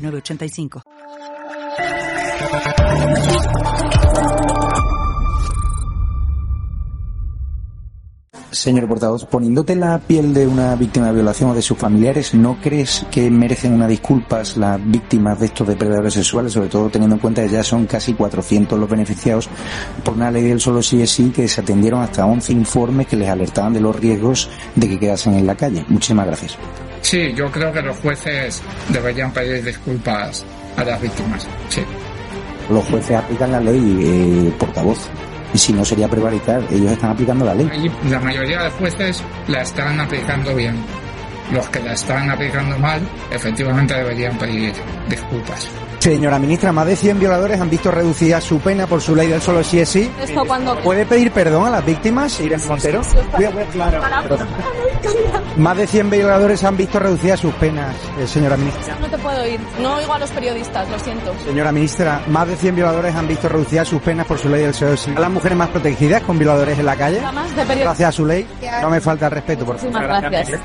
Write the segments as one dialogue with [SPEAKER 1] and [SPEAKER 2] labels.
[SPEAKER 1] 906985.
[SPEAKER 2] Señor portavoz, poniéndote la piel de una víctima de violación o de sus familiares, ¿no crees que merecen una disculpas las víctimas de estos depredadores sexuales, sobre todo teniendo en cuenta que ya son casi 400 los beneficiados por una ley del solo sí es sí que se atendieron hasta 11 informes que les alertaban de los riesgos de que quedasen en la calle? Muchísimas gracias.
[SPEAKER 3] Sí, yo creo que los jueces deberían pedir disculpas a las víctimas. Sí.
[SPEAKER 2] Los jueces aplican la ley, eh, portavoz. Y si no sería prevaricar, ellos están aplicando la ley.
[SPEAKER 3] Y la mayoría de jueces la están aplicando bien. Los que la están aplicando mal, efectivamente deberían pedir disculpas.
[SPEAKER 4] Señora ministra, más de 100 violadores han visto reducida su pena por su ley del solo sí es sí.
[SPEAKER 5] Esto cuando...
[SPEAKER 4] ¿Puede pedir perdón a las víctimas, Irene Montero? Claro. Más de 100 violadores han visto reducidas sus penas, eh, señora ministra.
[SPEAKER 5] No te puedo ir. No oigo a los periodistas, lo siento.
[SPEAKER 4] Señora ministra, más de 100 violadores han visto reducidas sus penas por su ley del solo sí. ¿A las mujeres más protegidas con violadores en la calle?
[SPEAKER 5] Más de periodistas.
[SPEAKER 4] Gracias a su ley. No me falta el respeto, por favor.
[SPEAKER 5] Muchísimas gracias.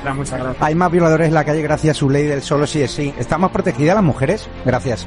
[SPEAKER 4] Hay más violadores en la calle gracias a su ley del solo sí es sí. ¿Están más protegidas las mujeres? Gracias.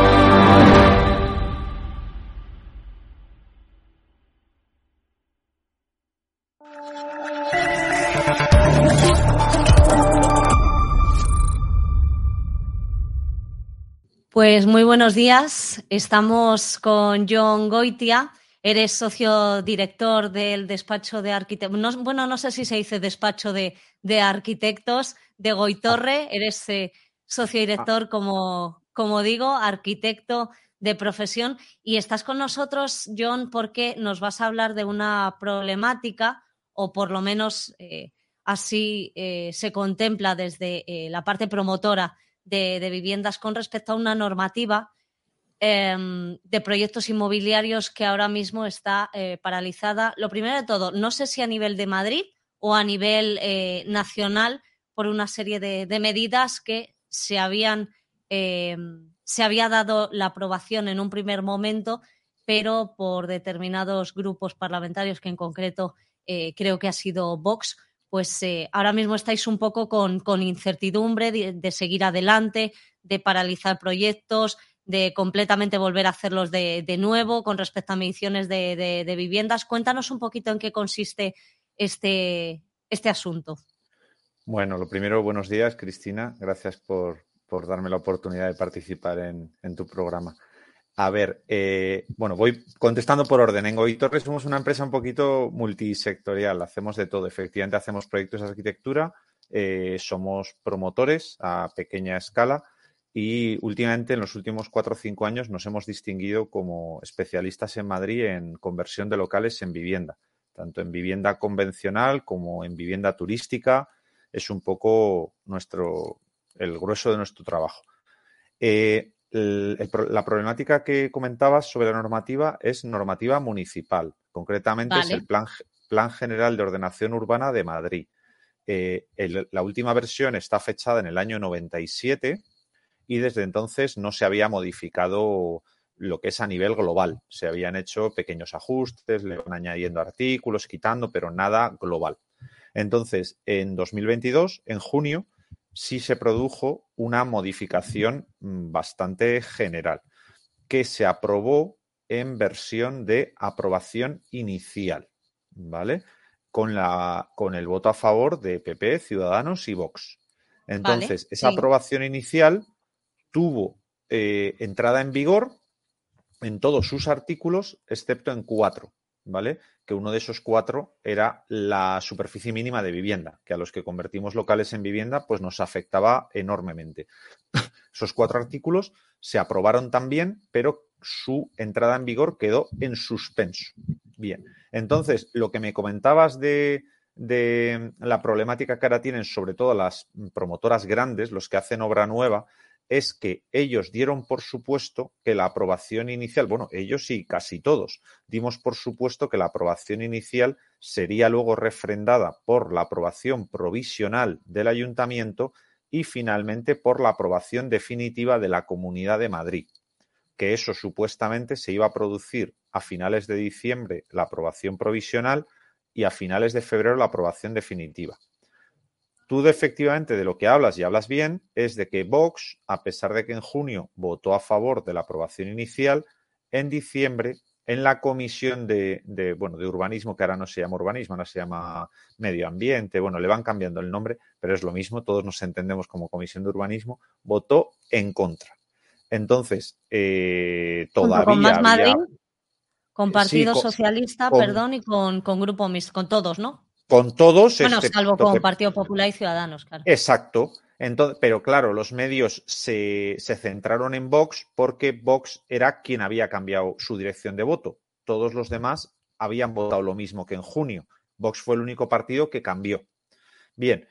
[SPEAKER 6] Pues muy buenos días. Estamos con John Goitia. Eres socio director del despacho de arquitectos. bueno, no sé si se dice despacho de, de arquitectos de Goitorre. Eres eh, socio director, como, como digo, arquitecto de profesión. Y estás con nosotros, John, porque nos vas a hablar de una problemática, o por lo menos eh, así eh, se contempla desde eh, la parte promotora de, viviendas con respecto a una normativa em, de proyectos inmobiliarios que ahora mismo está paralizada. Lo primero de todo, no sé si a nivel de Madrid o a nivel nacional por una serie de, de medidas que se habían em, se había dado la aprobación en un primer momento, pero por determinados grupos parlamentarios que en concreto eh, creo que ha sido Vox, pues eh, ahora mismo estáis un poco con, incertidumbre de, seguir adelante, de paralizar proyectos, de completamente volver a hacerlos de, nuevo con respecto a mediciones de viviendas. Cuéntanos un poquito en qué consiste este, este asunto.
[SPEAKER 7] Bueno, lo primero, buenos días, Cristina. Gracias por, por darme la oportunidad de participar en, en tu programa. A ver, eh, bueno, voy contestando por orden. En Goitorre somos una empresa un poquito multisectorial, hacemos de todo. Efectivamente, hacemos proyectos de arquitectura, eh, somos promotores a pequeña escala y últimamente, en los últimos cuatro o cinco años, nos hemos distinguido como especialistas en Madrid en conversión de locales en vivienda, tanto en vivienda convencional como en vivienda turística. Es un poco nuestro, el grueso de nuestro trabajo. Eh, la problemática que comentabas sobre la normativa es normativa municipal. Concretamente es el plan, plan General de Ordenación Urbana de Madrid. Eh, la última versión está fechada en el año 97 y desde entonces no se había modificado lo que es a nivel global. Se habían hecho pequeños ajustes, le van añadiendo artículos, quitando, pero nada global. Entonces, en 2022, en junio, sí se produjo una modificación mm, bastante general que se aprobó en versión de aprobación inicial, ¿vale? Con, la, con el voto a favor de PP, Ciudadanos y Vox. Entonces, esa aprobación inicial tuvo eh, entrada en vigor en todos sus artículos, excepto en cuatro, ¿vale? Que uno de esos cuatro era la superficie mínima de vivienda, que a los que convertimos locales en vivienda, pues nos afectaba enormemente. Esos cuatro artículos se aprobaron también, pero su entrada en vigor quedó en suspenso. Bien, entonces, lo que me comentabas de, de la problemática que ahora tienen, sobre todo las promotoras grandes, los que hacen obra nueva, es que ellos dieron por supuesto que la aprobación inicial, bueno, ellos y casi todos, dimos por supuesto que la aprobación inicial sería luego refrendada por la aprobación provisional del ayuntamiento y finalmente por la aprobación definitiva de la Comunidad de Madrid, que eso supuestamente se iba a producir a finales de diciembre la aprobación provisional y a finales de febrero la aprobación definitiva. Tú efectivamente de lo que hablas y hablas bien es de que Vox, a pesar de que en junio votó a favor de la aprobación inicial, en diciembre en la comisión de, bueno, de urbanismo, que ahora no se llama urbanismo, ahora se llama medio ambiente, bueno, le van cambiando el nombre, pero es lo mismo, todos nos entendemos como comisión de urbanismo, votó en contra. Entonces, eh, todavía.
[SPEAKER 6] Con más Madrid, con Partido Socialista, perdón, y con, con Grupo Mixto, con todos, ¿no?
[SPEAKER 7] Con todos.
[SPEAKER 6] Bueno, salvo con Partido Popular y Ciudadanos, claro.
[SPEAKER 7] Exacto. Entonces, pero claro, los medios se, centraron en Vox porque Vox era quien había cambiado su dirección de voto. Todos los demás habían votado lo mismo que en junio. Vox fue el único partido que cambió. Bien,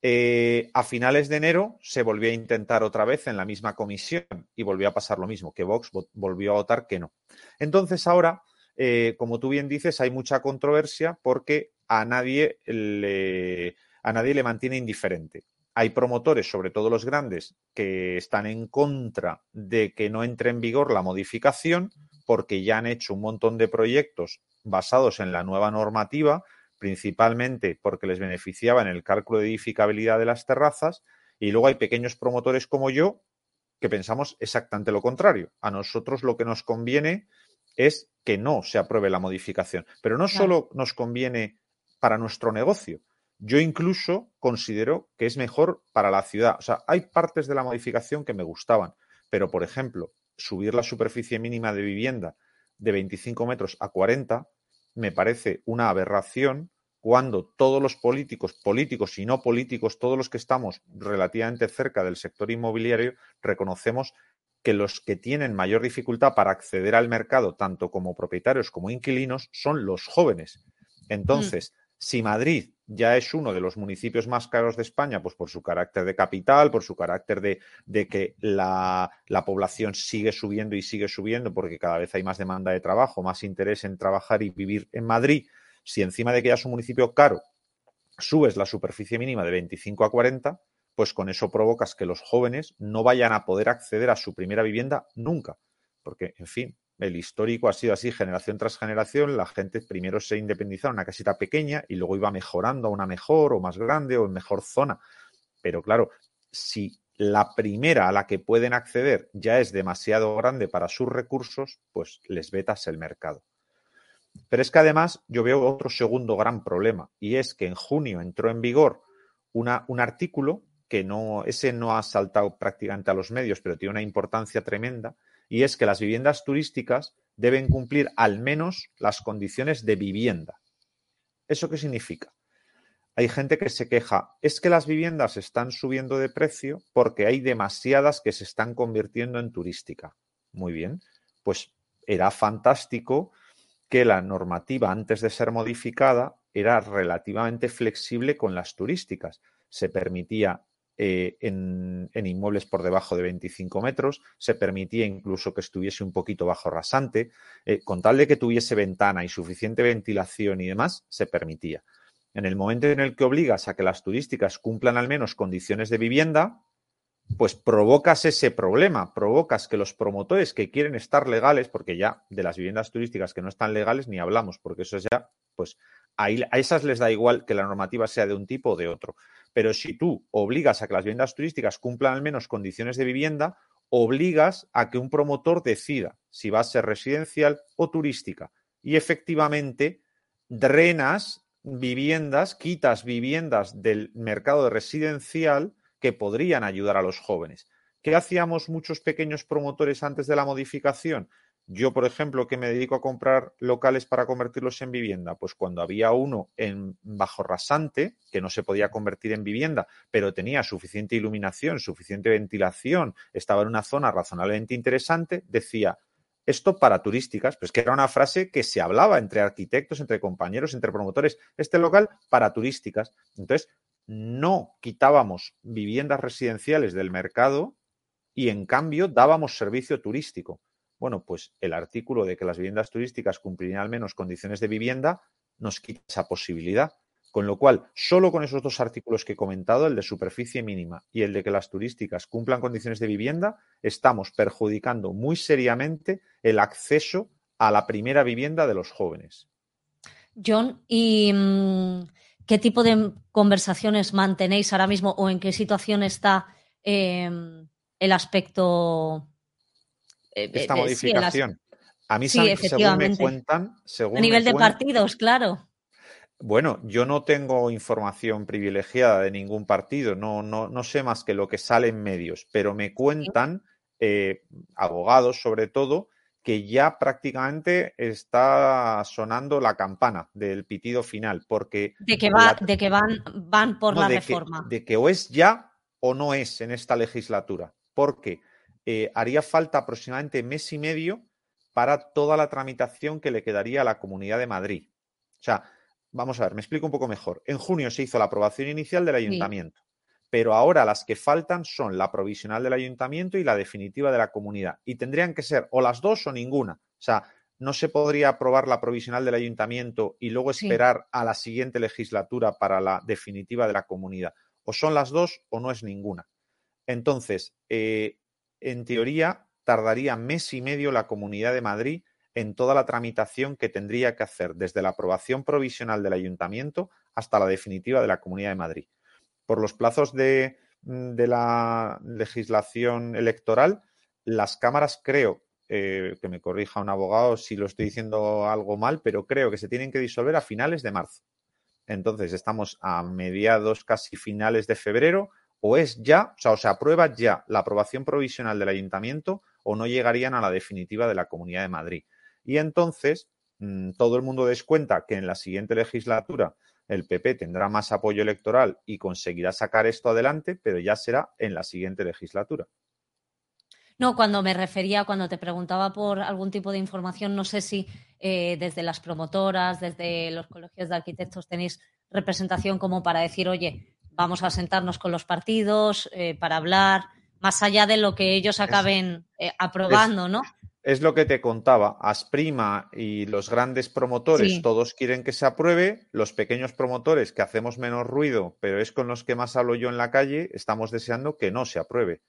[SPEAKER 7] eh, a finales de enero se volvió a intentar otra vez en la misma comisión y volvió a pasar lo mismo, que Vox volvió a votar que no. Entonces ahora, eh, como tú bien dices, hay mucha controversia porque a nadie le, a nadie le mantiene indiferente. Hay promotores, sobre todo los grandes, que están en contra de que no entre en vigor la modificación porque ya han hecho un montón de proyectos basados en la nueva normativa, principalmente porque les beneficiaba en el cálculo de edificabilidad de las terrazas, y luego hay pequeños promotores como yo que pensamos exactamente lo contrario. A nosotros lo que nos conviene es que no se apruebe la modificación, pero no solo nos conviene para nuestro negocio. Yo incluso considero que es mejor para la ciudad. O sea, hay partes de la modificación que me gustaban, pero por ejemplo, subir la superficie mínima de vivienda de 25 metros a 40 me parece una aberración cuando todos los políticos, políticos y no políticos, todos los que estamos relativamente cerca del sector inmobiliario, reconocemos que los que tienen mayor dificultad para acceder al mercado, tanto como propietarios como inquilinos, son los jóvenes. Entonces, si Madrid ya es uno de los municipios más caros de España, pues por su carácter de capital, por su carácter de, que la, población sigue subiendo y sigue subiendo porque cada vez hay más demanda de trabajo, más interés en trabajar y vivir en Madrid, si encima de que ya es un municipio caro, subes la superficie mínima de 25 a 40, pues con eso provocas que los jóvenes no vayan a poder acceder a su primera vivienda nunca. Porque, en fin, el histórico ha sido así generación tras generación. La gente primero se independizaba en una casita pequeña y luego iba mejorando a una mejor o más grande o en mejor zona. Pero claro, si la primera a la que pueden acceder ya es demasiado grande para sus recursos, pues les vetas el mercado. Pero es que además yo veo otro segundo gran problema y es que en junio entró en vigor un artículo que no, ese no ha saltado prácticamente a los medios, pero tiene una importancia tremenda, y es que las viviendas turísticas deben cumplir al menos las condiciones de vivienda. ¿Eso qué significa? Hay gente que se queja, es que las viviendas están subiendo de precio porque hay demasiadas que se están convirtiendo en turística. Muy bien, pues era fantástico que la normativa antes de ser modificada era relativamente flexible con las turísticas. Se permitía eh, en, inmuebles por debajo de 25 metros, se permitía incluso que estuviese un poquito bajo rasante, eh, con tal de que tuviese ventana y suficiente ventilación y demás, se permitía. En el momento en el que obligas a que las turísticas cumplan al menos condiciones de vivienda, pues provocas ese problema, provocas que los promotores que quieren estar legales, porque ya de las viviendas turísticas que no están legales ni hablamos, porque eso es ya, pues a esas les da igual que la normativa sea de un tipo o de otro. Pero si tú obligas a que las viviendas turísticas cumplan al menos condiciones de vivienda, obligas a que un promotor decida si va a ser residencial o turística. Y efectivamente drenas viviendas, quitas viviendas del mercado residencial que podrían ayudar a los jóvenes. ¿Qué hacíamos muchos pequeños promotores antes de la modificación? Yo, por ejemplo, que me dedico a comprar locales para convertirlos en vivienda, pues cuando había uno en bajo rasante, que no se podía convertir en vivienda, pero tenía suficiente iluminación, suficiente ventilación, estaba en una zona razonablemente interesante, decía, esto para turísticas, pues que era una frase que se hablaba entre arquitectos, entre compañeros, entre promotores, este local para turísticas. Entonces, no quitábamos viviendas residenciales del mercado y en cambio dábamos servicio turístico. Bueno, pues el artículo de que las viviendas turísticas cumplirían al menos condiciones de vivienda nos quita esa posibilidad. Con lo cual, solo con esos dos artículos que he comentado, el de superficie mínima y el de que las turísticas cumplan condiciones de vivienda, estamos perjudicando muy seriamente el acceso a la primera vivienda de los jóvenes.
[SPEAKER 6] John, ¿y mm, qué tipo de conversaciones mantenéis ahora mismo o en qué situación está em, el aspecto
[SPEAKER 7] eh, esta modificación. A mí, según me cuentan,
[SPEAKER 6] a nivel de partidos, claro.
[SPEAKER 7] Bueno, yo no tengo información privilegiada de ningún partido, no, no, no sé más que lo que sale en medios, pero me cuentan eh, abogados, sobre todo, que ya prácticamente está sonando la campana del pitido final, porque...
[SPEAKER 6] De que, va, de que van, van por la reforma.
[SPEAKER 7] de que o es ya o no es en esta legislatura, porque eh, haría falta aproximadamente mes y medio para toda la tramitación que le quedaría a la Comunidad de Madrid. O sea, vamos a ver, me explico un poco mejor. En junio se hizo la aprobación inicial del ayuntamiento, pero ahora las que faltan son la provisional del ayuntamiento y la definitiva de la comunidad. Y tendrían que ser o las dos o ninguna. O sea, no se podría aprobar la provisional del ayuntamiento y luego esperar a la siguiente legislatura para la definitiva de la comunidad. O son las dos o no es ninguna. Entonces, eh, en teoría, tardaría mes y medio la Comunidad de Madrid en toda la tramitación que tendría que hacer desde la aprobación provisional del ayuntamiento hasta la definitiva de la Comunidad de Madrid. Por los plazos de, mm, la legislación electoral, las cámaras creo, eh, que me corrija un abogado si lo estoy diciendo algo mal, pero creo que se tienen que disolver a finales de marzo. Entonces, estamos a mediados, casi finales de febrero, o es ya, o sea, o se aprueba ya la aprobación provisional del ayuntamiento o no llegarían a la definitiva de la Comunidad de Madrid. Y entonces mm, todo el mundo descuenta que en la siguiente legislatura el PP tendrá más apoyo electoral y conseguirá sacar esto adelante, pero ya será en la siguiente legislatura.
[SPEAKER 6] No, cuando me refería, cuando te preguntaba por algún tipo de información, no sé si eh, desde las promotoras, desde los colegios de arquitectos tenéis representación como para decir, oye, vamos a sentarnos con los partidos eh, para hablar, más allá de lo que ellos acaben eh, aprobando, ¿no?
[SPEAKER 7] Es lo que te contaba, Asprima y los grandes promotores, todos quieren que se apruebe, los pequeños promotores que hacemos menos ruido, pero es con los que más hablo yo en la calle, estamos deseando que no se apruebe.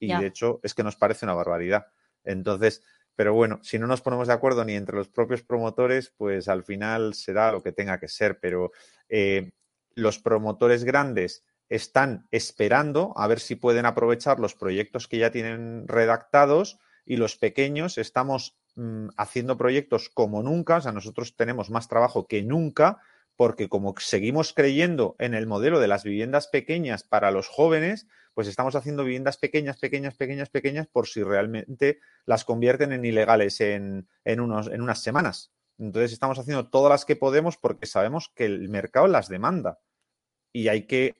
[SPEAKER 7] Y de hecho es que nos parece una barbaridad. Entonces, pero bueno, si no nos ponemos de acuerdo ni entre los propios promotores, pues al final será lo que tenga que ser. Pero eh, los promotores grandes están esperando a ver si pueden aprovechar los proyectos que ya tienen redactados y los pequeños estamos mm, haciendo proyectos como nunca, o sea, nosotros tenemos más trabajo que nunca porque como seguimos creyendo en el modelo de las viviendas pequeñas para los jóvenes, pues estamos haciendo viviendas pequeñas, pequeñas, pequeñas, pequeñas por si realmente las convierten en ilegales en, en, unos, en unas semanas. Entonces estamos haciendo todas las que podemos porque sabemos que el mercado las demanda y hay que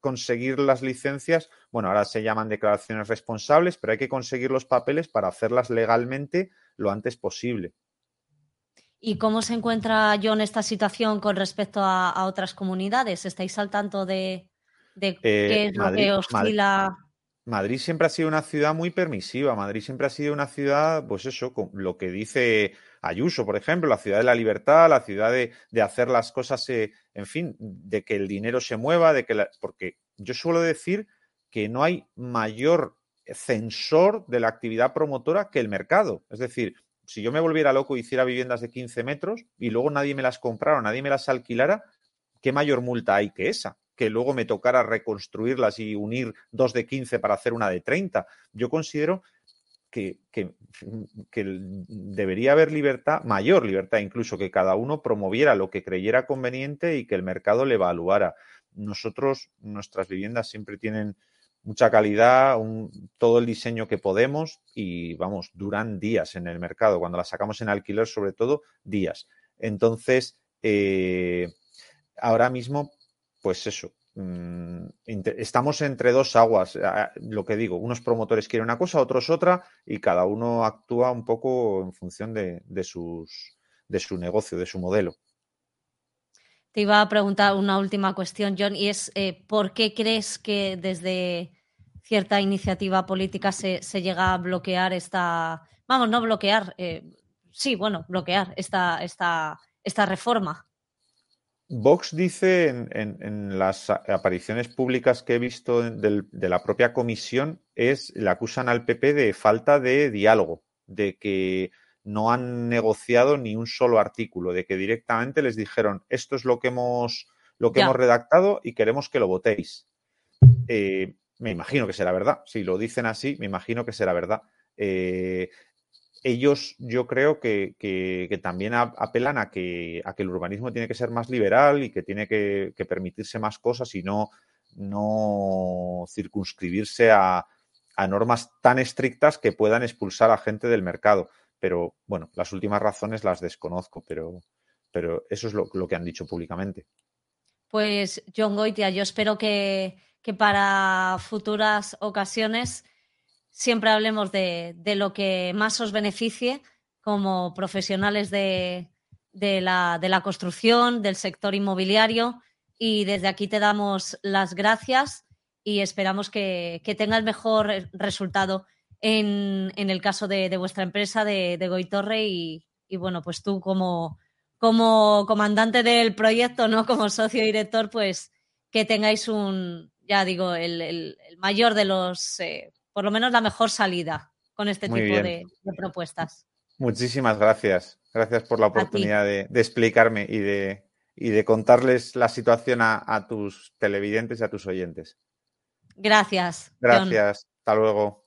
[SPEAKER 7] conseguir las licencias, bueno, ahora se llaman declaraciones responsables, pero hay que conseguir los papeles para hacerlas legalmente lo antes posible.
[SPEAKER 6] ¿Y cómo se encuentra John esta situación con respecto a, otras comunidades? ¿Estáis al tanto de, de
[SPEAKER 7] Eh,
[SPEAKER 6] qué es
[SPEAKER 7] Madrid-
[SPEAKER 6] lo que oscila.
[SPEAKER 7] Madrid siempre ha sido una ciudad muy permisiva. Madrid siempre ha sido una ciudad, pues eso, con lo que dice Ayuso, por ejemplo, la ciudad de la libertad, la ciudad de, hacer las cosas, eh, en fin, de que el dinero se mueva, de que la- porque yo suelo decir que no hay mayor censor de la actividad promotora que el mercado. Es decir, si yo me volviera loco y hiciera viviendas de 15 metros y luego nadie me las comprara nadie me las alquilara, ¿qué mayor multa hay que esa? Que luego me tocara reconstruirlas y unir dos de 15 para hacer una de 30. Yo considero que, que- debería haber libertad, mayor libertad incluso, que cada uno promoviera lo que creyera conveniente y que el mercado le evaluara. Nosotros, nuestras viviendas siempre tienen mucha calidad, todo el diseño que podemos y vamos, duran días en el mercado. Cuando las sacamos en alquiler, sobre todo, días. Entonces, eh, ahora mismo, pues eso, estamos entre dos aguas. Ah, Lo que digo, unos promotores quieren una cosa, otros otra, y cada uno actúa un poco en función de, de sus, de su negocio, de su modelo.
[SPEAKER 6] Te iba a preguntar una última cuestión, John, y es eh, ¿por qué crees que desde cierta iniciativa política se, se llega a bloquear esta, vamos, no bloquear, eh, sí, bueno, bloquear esta, esta, esta reforma?
[SPEAKER 7] Vox dice en, en- en las apariciones públicas que he visto del- de la propia comisión, es le acusan al PP de falta de diálogo, de que no han negociado ni un solo artículo, de que directamente les dijeron esto es lo que hemos, lo que
[SPEAKER 6] Ya.
[SPEAKER 7] hemos redactado y queremos que lo votéis. Eh, me imagino que será verdad. Si lo dicen así, me imagino que será verdad. Eh, ellos yo creo que, que- también apelan a que, a que el urbanismo tiene que ser más liberal y que tiene que, que permitirse más cosas y no, no circunscribirse a, a normas tan estrictas que puedan expulsar a gente del mercado. Pero bueno, las últimas razones las desconozco, pero, pero eso es lo, lo que han dicho públicamente.
[SPEAKER 6] Pues John Goitia, yo espero que, que para futuras ocasiones siempre hablemos de, de lo que más os beneficie como profesionales de, de la, de la construcción, del sector inmobiliario. Y desde aquí te damos las gracias y esperamos que, que tenga el mejor resultado en, en el caso de, de vuestra empresa, de, de Goitorre. Y, y bueno, pues tú como, como comandante del proyecto, ¿no? Como socio director, pues que tengáis un, ya digo, el, el- mayor de los, eh, por lo menos la mejor salida con este
[SPEAKER 7] Muy
[SPEAKER 6] tipo de, de propuestas.
[SPEAKER 7] Muchísimas gracias. Gracias por la oportunidad de, de explicarme y de, y de contarles la situación a, a tus televidentes y a tus oyentes.
[SPEAKER 6] Gracias. John.
[SPEAKER 7] Gracias. Hasta luego.